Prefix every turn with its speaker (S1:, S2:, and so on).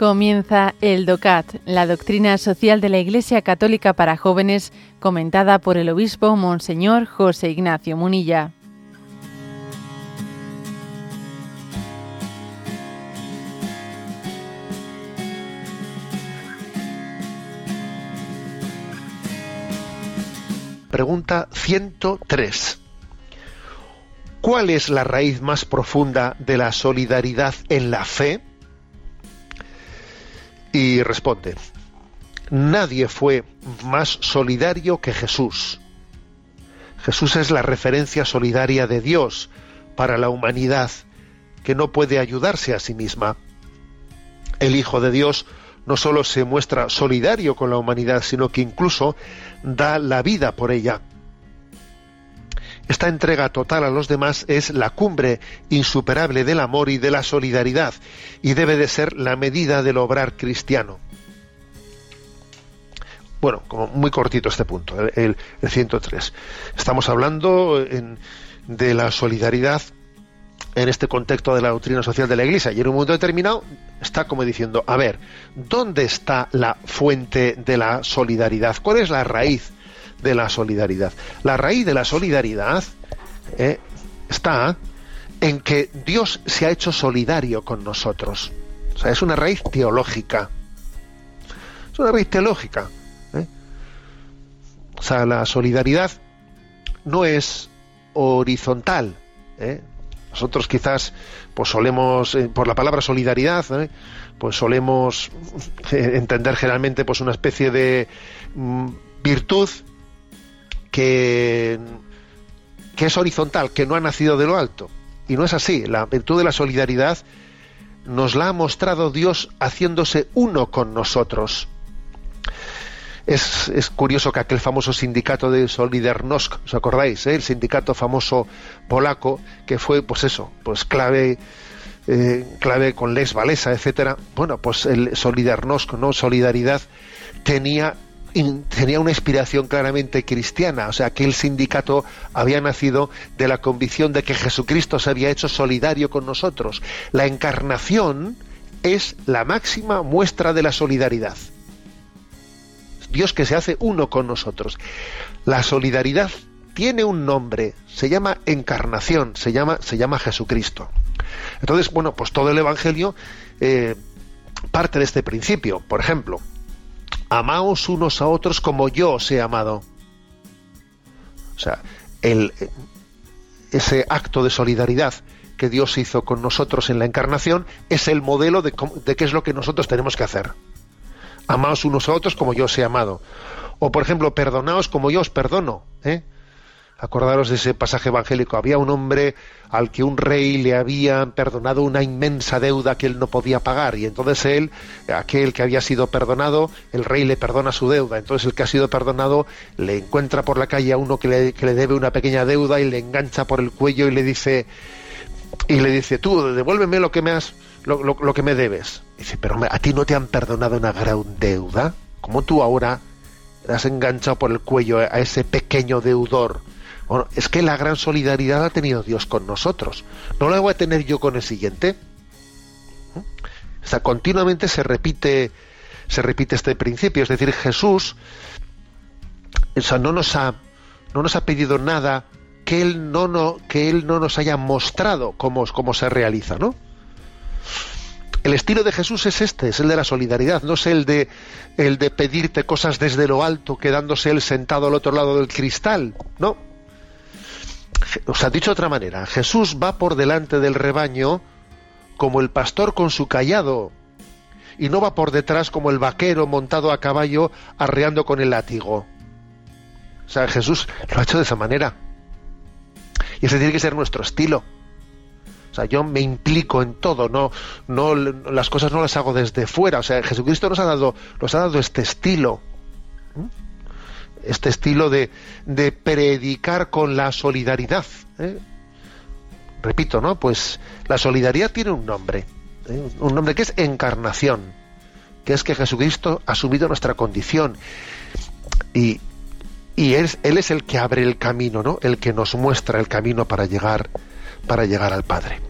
S1: Comienza el DOCAT, la doctrina social de la Iglesia Católica para jóvenes, comentada por el obispo Monseñor José Ignacio Munilla.
S2: Pregunta 103. ¿Cuál es la raíz más profunda de la solidaridad en la fe? Y responde, nadie fue más solidario que Jesús. Jesús es la referencia solidaria de Dios para la humanidad que no puede ayudarse a sí misma. El Hijo de Dios no solo se muestra solidario con la humanidad, sino que incluso da la vida por ella. Esta entrega total a los demás es la cumbre insuperable del amor y de la solidaridad y debe de ser la medida del obrar cristiano. Bueno, como muy cortito este punto, el, 103. Estamos hablando de la solidaridad en este contexto de la doctrina social de la Iglesia y en un momento determinado está como diciendo, a ver, ¿dónde está la fuente de la solidaridad? ¿Cuál es la raíz de la solidaridad. La raíz de la solidaridad eh, está en que Dios se ha hecho solidario con nosotros. O sea, es una raíz teológica. Es una raíz teológica. ¿eh? O sea, la solidaridad no es horizontal. ¿eh? Nosotros quizás, pues solemos, por la palabra solidaridad, pues solemos entender generalmente pues una especie de mm, virtud que, que es horizontal, que no ha nacido de lo alto. Y no es así. La virtud de la solidaridad nos la ha mostrado Dios haciéndose uno con nosotros. Es, es, curioso que aquel famoso sindicato de Solidarnosc, ¿os acordáis? Eh? El sindicato famoso polaco, que fue, pues eso, pues clave, eh, clave con Les Valesa, etcétera. Bueno, pues el Solidarnosc, ¿no? Solidaridad, tenía tenía una inspiración claramente cristiana, o sea, que el sindicato había nacido de la convicción de que Jesucristo se había hecho solidario con nosotros. La encarnación es la máxima muestra de la solidaridad. Dios que se hace uno con nosotros. La solidaridad tiene un nombre, se llama encarnación, se llama, se llama Jesucristo. Entonces, bueno, pues todo el Evangelio eh, parte de este principio. Por ejemplo, amaos unos a otros como yo os he amado. O sea, ese acto de solidaridad que Dios hizo con nosotros en la encarnación es el modelo de, de qué es lo que nosotros tenemos que hacer. Amaos unos a otros como yo os he amado. O, por ejemplo, perdonaos como yo os perdono. ¿eh? Acordaros de ese pasaje evangélico. Había un hombre al que un rey le había perdonado una inmensa deuda que él no podía pagar. Y entonces él, aquel que había sido perdonado, el rey le perdona su deuda. Entonces el que ha sido perdonado le encuentra por la calle a uno que le, que le debe una pequeña deuda y le engancha por el cuello y le dice, y le dice, tú, devuélveme lo que me has, lo, lo que me debes. dice, pero a ti no te han perdonado una gran deuda. como tú ahora has enganchado por el cuello a ese pequeño deudor? Es que la gran solidaridad ha tenido Dios con nosotros. ¿No la voy a tener yo con el siguiente? O sea, continuamente se repite, se repite este principio. Es decir, Jesús o no, nos ha, no nos ha pedido nada que Él no, no, que él no nos haya mostrado cómo, cómo se realiza, ¿no? El estilo de Jesús es este, es el de la solidaridad, no es el de, el de pedirte cosas desde lo alto, quedándose él sentado al otro lado del cristal, no o sea, dicho de otra manera, Jesús va por delante del rebaño como el pastor con su callado y no va por detrás como el vaquero montado a caballo arreando con el látigo. O sea, Jesús lo ha hecho de esa manera. Y ese tiene que ser nuestro estilo. O sea, yo me implico en todo, no, no, las cosas no las hago desde fuera. O sea, Jesucristo nos ha dado, nos ha dado este estilo este estilo de, de predicar con la solidaridad. ¿eh? Repito, ¿no? Pues la solidaridad tiene un nombre, ¿eh? un nombre que es encarnación, que es que Jesucristo ha subido nuestra condición y, y él, él, es el que abre el camino, ¿no? El que nos muestra el camino para llegar, para llegar al Padre.